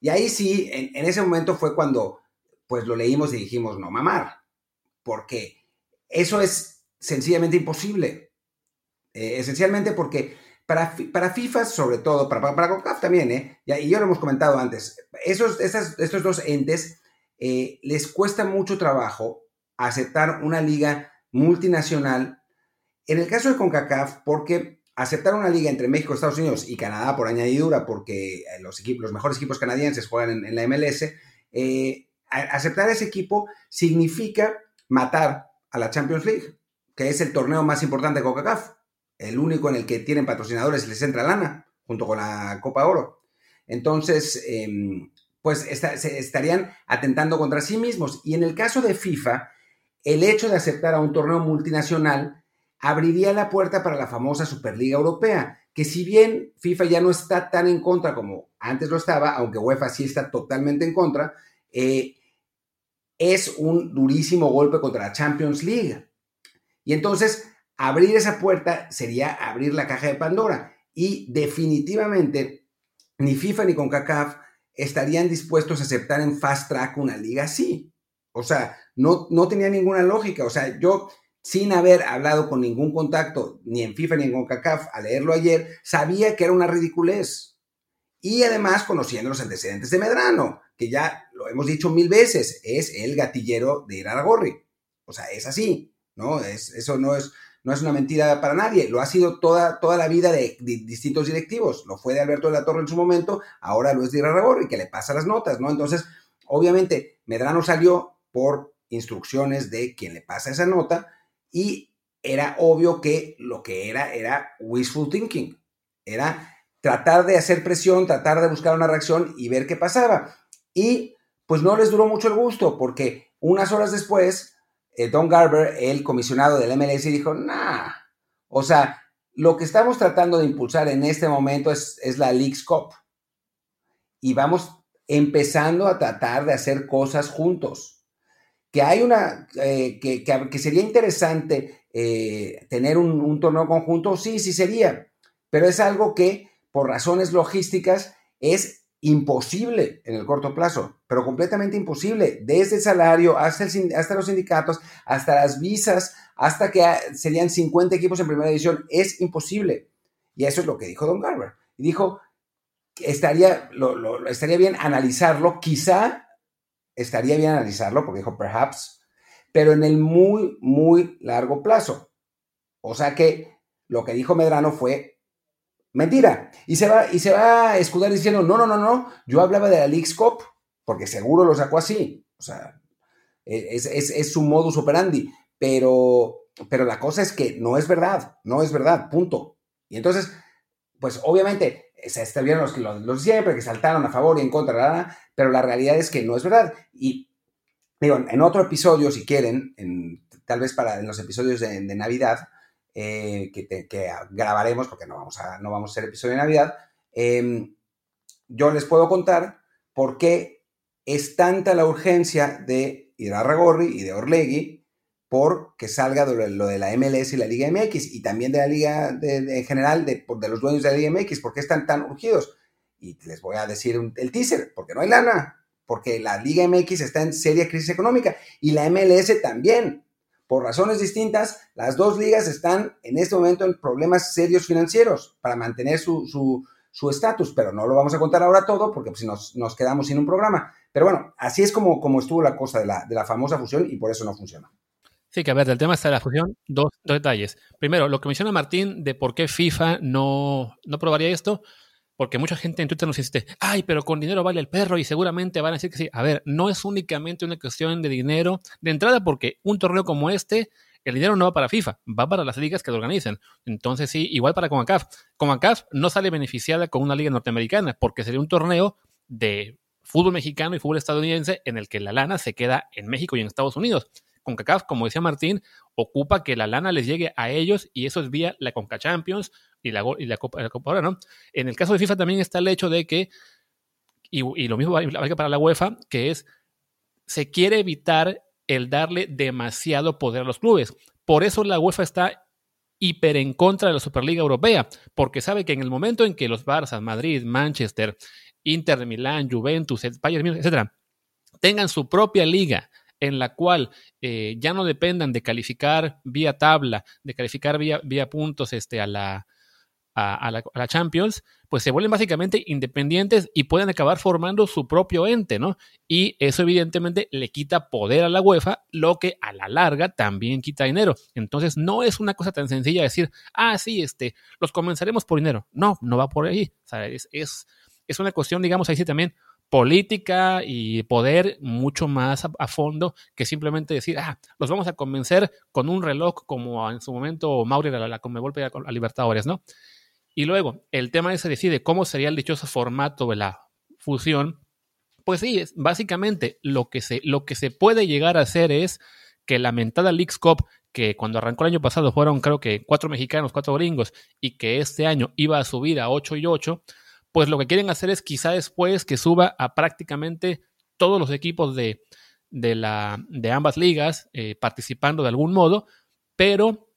A: Y ahí sí, en, ese momento fue cuando pues lo leímos y dijimos, no mamar, porque eso es sencillamente imposible. Eh, esencialmente porque para, para, FIFA, sobre todo, para, para, CONCAF también, ¿eh? y yo lo hemos comentado antes, esos, estos dos entes eh, les cuesta mucho trabajo aceptar una liga multinacional. En el caso de CONCACAF, porque aceptar una liga entre México, Estados Unidos y Canadá por añadidura, porque eh, los, equipos, los mejores equipos canadienses juegan en, la MLS, eh, aceptar ese equipo significa matar a la Champions League, que es el torneo más importante de CONCACAF, el único en el que tienen patrocinadores y les entra lana, junto con la Copa Oro. Entonces, em, pues se estarían atentando contra sí mismos. Y en el caso de FIFA, el hecho de aceptar a un torneo multinacional abriría la puerta para la famosa Superliga Europea, que si bien FIFA ya no está tan en contra como antes lo estaba, aunque UEFA sí está totalmente en contra, eh, es un durísimo golpe contra la Champions League. Y entonces, abrir esa puerta sería abrir la caja de Pandora. Y definitivamente, ni FIFA ni CONCACAF estarían dispuestos a aceptar en fast track una liga así. O sea, no, no tenía ninguna lógica. O sea, yo, sin haber hablado con ningún contacto, ni en FIFA ni en CONCACAF, a leerlo ayer, sabía que era una ridiculez. Y además, conociendo los antecedentes de Medrano, que ya lo hemos dicho mil veces, es el gatillero de Iraragorri. O sea, es así, ¿no? Es, eso no es, no es una mentira para nadie, lo ha sido toda, toda la vida de, distintos directivos, lo fue de Alberto de la Torre en su momento, ahora lo es de Iraragorri, que le pasa las notas, ¿no? Entonces, obviamente, Medrano salió por instrucciones de quien le pasa esa nota y era obvio que lo que era era wishful thinking, era tratar de hacer presión, tratar de buscar una reacción y ver qué pasaba. Y pues no les duró mucho el gusto porque unas horas después, eh, Don Garber, el comisionado del MLS, dijo, nah, o sea, lo que estamos tratando de impulsar en este momento es, es la League's Cup. Y vamos empezando a tratar de hacer cosas juntos que hay una, eh, que, sería interesante eh, tener un, torneo conjunto, sí, sí sería, pero es algo que por razones logísticas es imposible en el corto plazo, pero completamente imposible, desde el salario hasta, los sindicatos, hasta las visas, hasta que serían 50 equipos en primera división, es imposible. Y eso es lo que dijo Don Garber. Y dijo, estaría, lo, estaría bien analizarlo, quizá estaría bien analizarlo, porque dijo perhaps, pero en el muy, muy largo plazo. O sea que lo que dijo Medrano fue mentira. Y se va, y se va a escudar diciendo, no, no, no, no, yo hablaba de la League's porque seguro lo sacó así. O sea, es, es, su modus operandi. Pero, pero la cosa es que no es verdad, no es verdad, punto. Y entonces, pues obviamente se estuvieron los, los, los siempre que saltaron a favor y en contra, pero la realidad es que no es verdad. Y digo, en otro episodio, si quieren, en, tal vez para en los episodios de, Navidad, eh, que, grabaremos, porque no vamos, a, no vamos a hacer episodio de Navidad, em, yo les puedo contar por qué es tanta la urgencia de Irarragorri y de Orlegui por que salga lo de la MLS y la Liga MX y también de la Liga en general de, de, los dueños de la Liga MX, porque están tan urgidos. Y les voy a decir el teaser, porque no hay lana, porque la Liga MX está en seria crisis económica y la MLS también. Por razones distintas, las dos ligas están en este momento en problemas serios financieros para mantener su estatus, pero no lo vamos a contar ahora todo porque si nos, nos, quedamos sin un programa. Pero bueno, así es como, como estuvo la cosa de la, de la famosa fusión y por eso no funciona.
B: Sí, que a ver, del tema está la fusión, dos, detalles. Primero, lo que menciona Martín de por qué FIFA no, no probaría esto, porque mucha gente en Twitter nos dice, ay, pero con dinero vale el perro y seguramente van a decir que sí. A ver, no es únicamente una cuestión de dinero de entrada, porque un torneo como este, el dinero no va para FIFA, va para las ligas que lo organizan. Entonces sí, igual para Comacaf. Comacaf no sale beneficiada con una liga norteamericana, porque sería un torneo de fútbol mexicano y fútbol estadounidense en el que la lana se queda en México y en Estados Unidos. CONCACAF, como decía Martín, ocupa que la lana les llegue a ellos y eso es vía la CONCA Champions y la, Copa, la Copa ¿no? En el caso de FIFA también está el hecho de que, y, lo mismo vale para la UEFA, que es, se quiere evitar el darle demasiado poder a los clubes. Por eso la UEFA está hiper en contra de la Superliga Europea, porque sabe que en el momento en que los Barça, Madrid, Manchester, Inter de Milán, Juventus, Bayern, etcétera, tengan su propia liga en la cual eh, ya no dependan de calificar vía tabla, de calificar vía, vía puntos este, a, la, a, la, Champions, pues se vuelven básicamente independientes y pueden acabar formando su propio ente, ¿no? Y eso evidentemente le quita poder a la UEFA, lo que a la larga también quita dinero. Entonces no es una cosa tan sencilla decir, ah, sí, este, los comenzaremos por dinero. No, no va por ahí. O sea, es, es, es una cuestión, digamos, ahí sí también política y poder mucho más a, fondo que simplemente decir, ah, los vamos a convencer con un reloj como en su momento Mauri la, la, la Conmebol a Libertadores, ¿no? Y luego, el tema se decide cómo sería el dichoso formato de la fusión. Pues sí, es, básicamente lo que, se, lo que se puede llegar a hacer es que la mentada Leagues Cup, que cuando arrancó el año pasado fueron creo que cuatro mexicanos, cuatro gringos, y que este año iba a subir a 8 y 8, pues lo que quieren hacer es quizá después que suba a prácticamente todos los equipos de, de, la, de ambas ligas eh, participando de algún modo, pero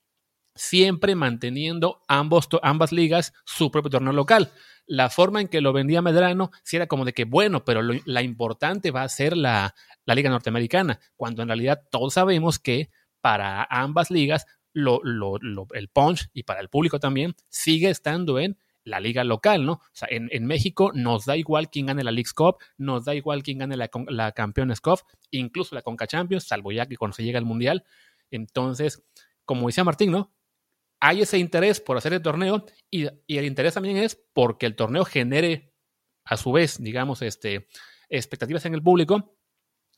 B: siempre manteniendo ambos, ambas ligas su propio torneo local. La forma en que lo vendía Medrano, si era como de que, bueno, pero la importante va a ser la, la, Liga Norteamericana, cuando en realidad todos sabemos que para ambas ligas lo, lo, el punch y para el público también sigue estando en la liga local, ¿no? O sea, en, en, México nos da igual quién gane la League's Cup, nos da igual quién gane la, la Campeones Cup, incluso la Conca Champions, salvo ya que cuando se llega al Mundial. Entonces, como decía Martín, ¿no? Hay ese interés por hacer el torneo y, el interés también es porque el torneo genere, a su vez, digamos, este, expectativas en el público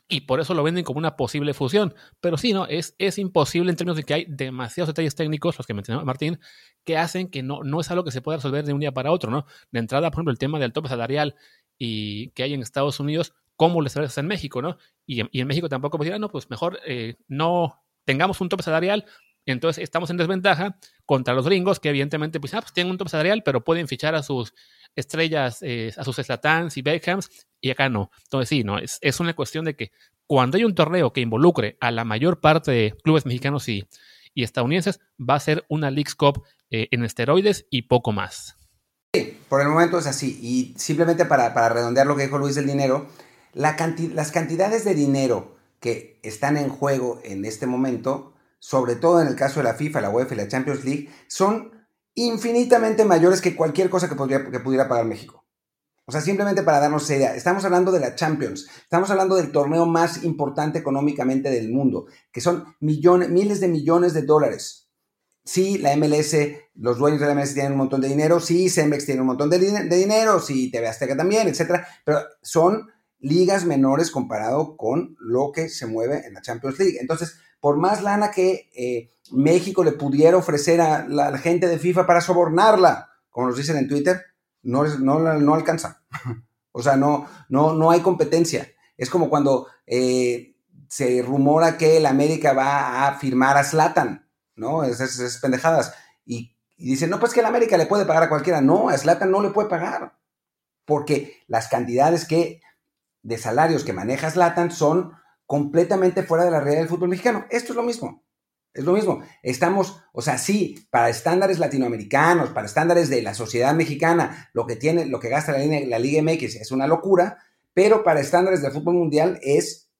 B: y por eso lo venden como una posible fusión. Pero sí, no, es, es imposible en términos de que hay demasiados detalles técnicos, los que mencionó Martín, que hacen que no, no es algo que se pueda resolver de un día para otro, ¿no? De entrada, por ejemplo, el tema del tope salarial y que hay en Estados Unidos, ¿cómo lo estableces en México, no? Y, en México tampoco pues, no, pues mejor eh, no tengamos un tope salarial, entonces estamos en desventaja contra los gringos que evidentemente pues, ah, pues tienen un tope salarial, pero pueden fichar a sus estrellas, eh, a sus Slatans y Beckhams, y acá no. Entonces sí, no, es, es una cuestión de que cuando hay un torneo que involucre a la mayor parte de clubes mexicanos y, y estadounidenses, va a ser una Leagues Cup eh, en esteroides y poco más.
A: Sí, por el momento es así. Y simplemente para, para redondear lo que dijo Luis del dinero, la las cantidades de dinero que están en juego en este momento, sobre todo en el caso de la FIFA, la UEFA y la Champions League, son infinitamente mayores que cualquier cosa que, podría, que pudiera pagar México. O sea, simplemente para darnos idea, estamos hablando de la Champions, estamos hablando del torneo más importante económicamente del mundo, que son millones, miles de millones de dólares. Sí, la MLS, los dueños de la MLS tienen un montón de dinero, sí, Cemex tiene un montón de, de dinero, sí, TV Azteca también, etcétera, pero son ligas menores comparado con lo que se mueve en la Champions League. Entonces, por más lana que eh, México le pudiera ofrecer a la, gente de FIFA para sobornarla, como nos dicen en Twitter, no, no, no alcanza. o sea, no, no, no hay competencia. Es como cuando eh, se rumora que el América va a firmar a Slatan, ¿no? Esas, pendejadas. Y, y, dicen, no, pues que el América le puede pagar a cualquiera. No, a Slatan no le puede pagar. Porque las cantidades que, de salarios que maneja Slatan son completamente fuera de la realidad del fútbol mexicano. Esto es lo mismo. Es lo mismo. Estamos, o sea, sí, para estándares latinoamericanos, para estándares de la sociedad mexicana, lo que tiene, lo que gasta la, la Liga MX es una locura, pero para estándares del fútbol mundial es,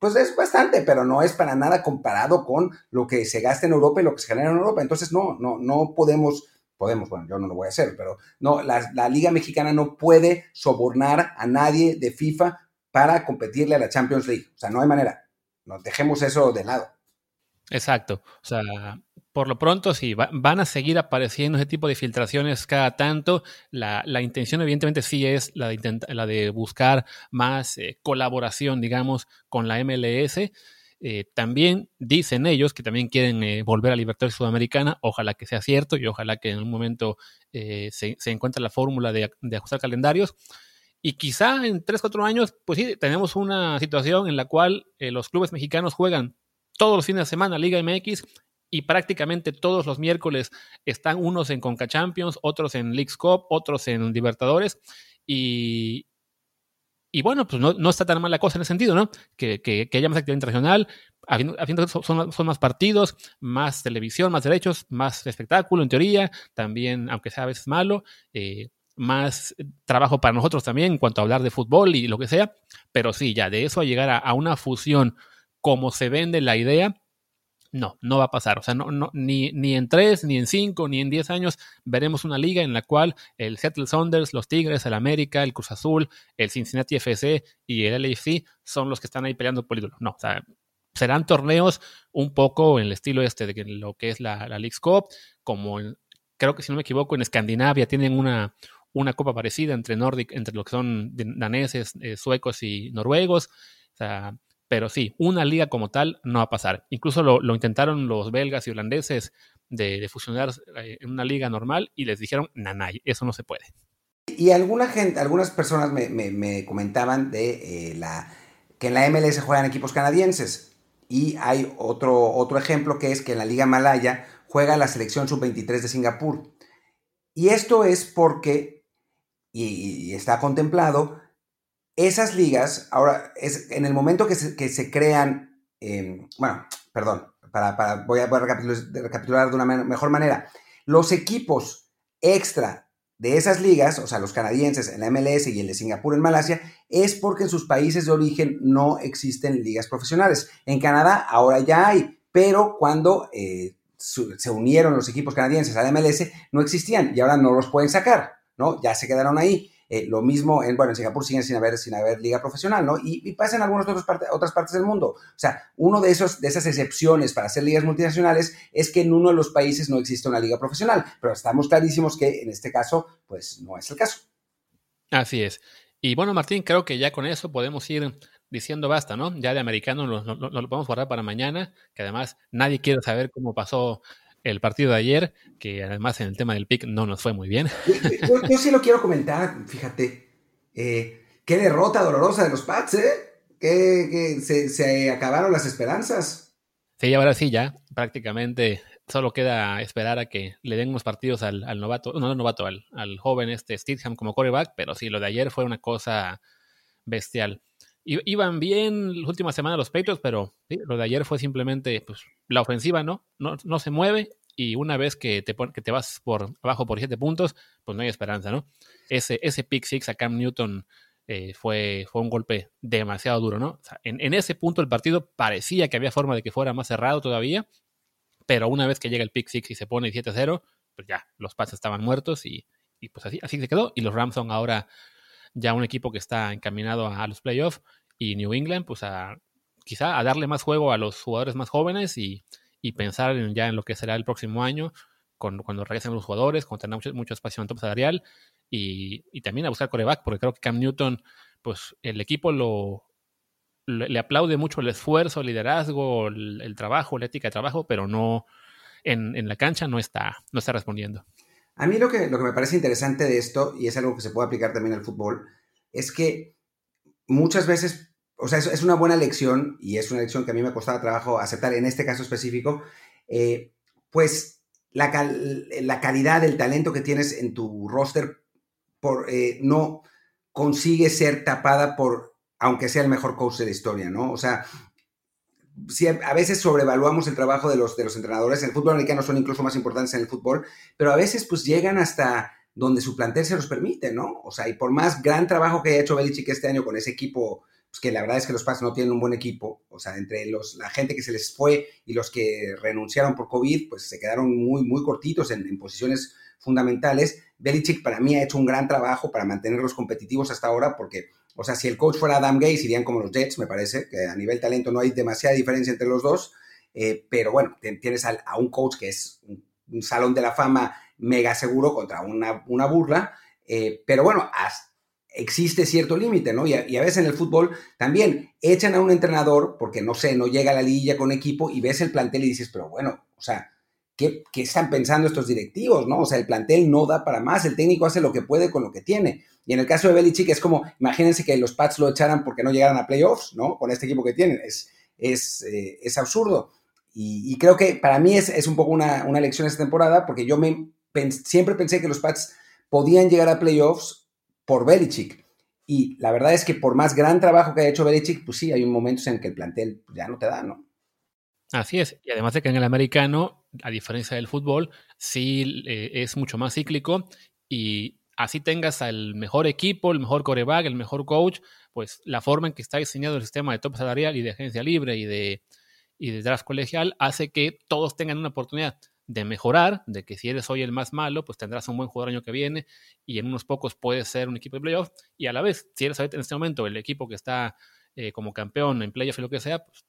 A: pues es bastante, pero no es para nada comparado con lo que se gasta en Europa y lo que se genera en Europa. Entonces, no, no, no podemos, podemos, bueno, yo no lo voy a hacer, pero no, la, la Liga Mexicana no puede sobornar a nadie de FIFA para competirle a la Champions League. O sea, no hay manera. Nos dejemos eso de lado.
B: Exacto. O sea, por lo pronto sí, van a seguir apareciendo ese tipo de filtraciones cada tanto. La, intención evidentemente sí es la de, la de buscar más eh, colaboración, digamos, con la MLS. Eh, también dicen ellos que también quieren eh, volver a Libertad Sudamericana. Ojalá que sea cierto y ojalá que en un momento se, encuentre la fórmula de ajustar calendarios. Y quizá en 3, 4 años, pues sí, tenemos una situación en la cual eh, los clubes mexicanos juegan todos los fines de semana Liga MX y prácticamente todos los miércoles están unos en Conca Champions, otros en Leagues Cup, otros en Libertadores. Y, y bueno, pues no, está tan mal la cosa en ese sentido, ¿no? Que, que, haya más actividad internacional, habiendo, son, son, más partidos, más televisión, más derechos, más espectáculo en teoría, también, aunque sea a veces malo, eh, más trabajo para nosotros también en cuanto a hablar de fútbol y lo que sea, pero sí, ya de eso a llegar a, una fusión como se vende la idea, No, no va a pasar. O sea, no, no, ni, ni en tres, ni en cinco, ni en diez años veremos una liga en la cual el Seattle Saunders, los Tigres, el América, el Cruz Azul, el Cincinnati FC y el LAFC son los que están ahí peleando por el. No, o sea, serán torneos un poco en el estilo este de lo que es la, la League's Cup, como creo que si no me equivoco, en Escandinavia tienen una, una copa parecida entre Nordic, entre lo que son daneses, eh, suecos y noruegos. Pero sí, una liga como tal no va a pasar. Incluso lo, intentaron los belgas y holandeses de, fusionar eh, en una liga normal y les dijeron, nanay, eso no se puede.
A: Y alguna algunas personas me, comentaban de eh, la, que en la MLS juegan equipos canadienses. Y hay otro, otro ejemplo que es que en la Liga Malaya juega la selección sub-23 de Singapur. Y esto es porque, y está contemplado, esas ligas, ahora, es en el momento que se, crean, em, bueno, perdón, para, voy, a, recapitular, de una mejor manera, los equipos extra de esas ligas, o sea, los canadienses en la MLS y el de Singapur en Malasia, es porque en sus países de origen no existen ligas profesionales. En Canadá ahora ya hay, pero cuando eh, se unieron los equipos canadienses a la MLS no existían y ahora no los pueden sacar, ¿no? Ya se quedaron ahí. Eh, lo mismo, en, bueno, en Singapur siguen sin haber, sin haber liga profesional, ¿no? Y, pasa en algunas otras, otras partes del mundo. O sea, uno de, esos, de esas excepciones para hacer ligas multinacionales es que en uno de los países no existe una liga profesional, pero estamos clarísimos que en este caso, pues no es el caso.
B: Así es. Y bueno, Martín, creo que ya con eso podemos ir diciendo basta, ¿no? Ya de americano nos lo podemos guardar para mañana, que además nadie quiere saber cómo pasó el partido de ayer, que además en el tema del pick no nos fue muy bien.
A: Yo, sí lo quiero comentar, fíjate. Eh, qué derrota dolorosa de los Pats, ¿eh? Que, se, acabaron las esperanzas.
B: Sí, ahora sí, ya prácticamente solo queda esperar a que le den unos partidos al, novato, no, al novato, al, joven este Steedham como coreback, pero sí, lo de ayer fue una cosa bestial. Iban bien las últimas semanas los Patriots, pero lo de ayer fue simplemente pues, la ofensiva, ¿no? ¿no? No se mueve y una vez que te, que te vas por abajo por siete puntos, pues no hay esperanza, ¿no? Ese, ese pick six a Cam Newton eh, fue, fue un golpe demasiado duro, ¿no? en, ese punto el partido parecía que había forma de que fuera más cerrado todavía, pero una vez que llega el pick six y se pone 7-0, pues ya, los Pats estaban muertos y, pues así, así se quedó. Y los Rams son ahora ya un equipo que está encaminado a, los playoffs y New England, pues a quizá a darle más juego a los jugadores más jóvenes y, y pensar ya en lo que será el próximo año, con, cuando regresen los jugadores, cuando tengan mucho, espacio en top salarial y, y, también a buscar coreback, porque creo que Cam Newton, pues el equipo lo, le, aplaude mucho el esfuerzo, el liderazgo, el, trabajo, la ética de trabajo, pero no en, en, la cancha no está, no está respondiendo.
A: A mí lo que, lo que me parece interesante de esto, y es algo que se puede aplicar también al fútbol, es que muchas veces o sea, es, una buena lección y es una lección que a mí me costaba trabajo aceptar en este caso específico, eh, pues la, calidad, el talento que tienes en tu roster eh, no consigue ser tapada por, aunque sea el mejor coach de la historia, ¿no? O sea, si a veces sobrevaluamos el trabajo de los, de los entrenadores, en el fútbol americano son incluso más importantes en el fútbol, pero a veces pues llegan hasta donde su plantel se los permite, ¿no? O sea, y por más gran trabajo que haya hecho Belichick este año con ese equipo pues, que la verdad es que los Pats no tienen un buen equipo, o sea, entre los, la gente que se les fue y los que renunciaron por COVID, pues se quedaron muy, muy cortitos en, posiciones fundamentales. Belichick para mí ha hecho un gran trabajo para mantenerlos competitivos hasta ahora, porque, o sea, si el coach fuera Adam Gates, irían como los Jets, me parece, que a nivel talento no hay demasiada diferencia entre los dos, eh, pero bueno, tienes a, un coach que es un, salón de la fama mega seguro contra una, una burla, eh, pero bueno, existe cierto límite, ¿no? Y a, veces en el fútbol también echan a un entrenador porque, no sé, no llega a la liguilla con equipo y ves el plantel y dices, pero bueno, o sea, ¿qué, están pensando estos directivos, no? O sea, el plantel no da para más, el técnico hace lo que puede con lo que tiene. Y en el caso de Belichick es como, imagínense que los Pats lo echaran porque no llegaran a playoffs, ¿no? Con este equipo que tienen, es, es, eh, absurdo. Y, creo que para mí es, es un poco una, una, lección esta temporada porque yo me, siempre pensé que los Pats podían llegar a playoffs por Belichick. Y la verdad es que por más gran trabajo que haya hecho Belichick, pues sí, hay momentos en que el plantel ya no te da, ¿no?
B: Así es. Y además de que en el americano, a diferencia del fútbol, sí es mucho más cíclico y así tengas al mejor equipo, el mejor coreback, el mejor coach, pues la forma en que está diseñado el sistema de top salarial y de agencia libre y de, y de draft colegial hace que todos tengan una oportunidad de mejorar, de que si eres hoy el más malo, pues tendrás un buen jugador año que viene y en unos pocos puedes ser un equipo de playoff. Y a la vez, si eres en este momento el equipo que está eh, como campeón en playoff y lo que sea, pues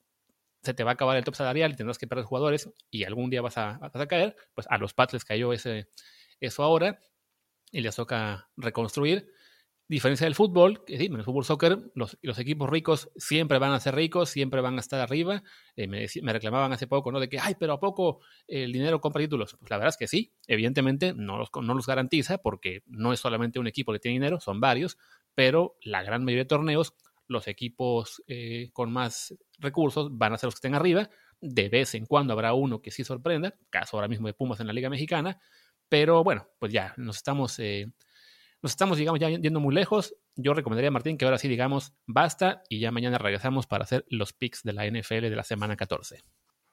B: se te va a acabar el top salarial y tendrás que perder jugadores y algún día vas a, a caer, pues a los Pats les cayó ese, eso ahora y les toca reconstruir diferencia del fútbol, que sí, el fútbol soccer, los, equipos ricos siempre van a ser ricos, siempre van a estar arriba. Eh, me, me, reclamaban hace poco, ¿no? De que, ay, pero ¿a poco el dinero compra títulos? Pues la verdad es que sí, evidentemente no los, no los garantiza porque no es solamente un equipo que tiene dinero, son varios, pero la gran mayoría de torneos, los equipos eh, con más recursos van a ser los que estén arriba. De vez en cuando habrá uno que sí sorprenda, caso ahora mismo de Pumas en la Liga Mexicana, pero bueno, pues ya nos estamos... Eh, nos estamos, digamos, ya yendo muy lejos. Yo recomendaría a Martín que ahora sí, digamos, basta y ya mañana regresamos para hacer los picks de la NFL de la semana 14.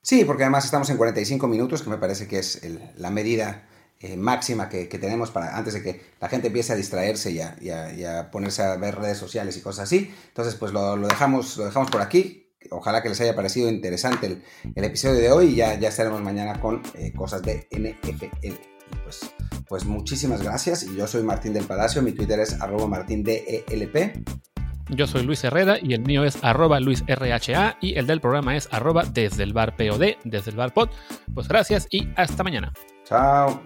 A: Sí, porque además estamos en 45 minutos, que me parece que es la medida eh, máxima que, tenemos para antes de que la gente empiece a distraerse y a, ponerse a ver redes sociales y cosas así. Entonces, pues lo, dejamos, lo dejamos por aquí. Ojalá que les haya parecido interesante el, episodio de hoy y ya, ya estaremos mañana con eh, cosas de NFL. pues pues muchísimas gracias y yo soy Martín del Palacio, mi Twitter es arroba martindelp.
B: Yo soy Luis Herrera y el mío es arroba luisrha y el del programa es arroba desde el bar POD, desde el bar pod. Pues gracias y hasta mañana.
A: Chao.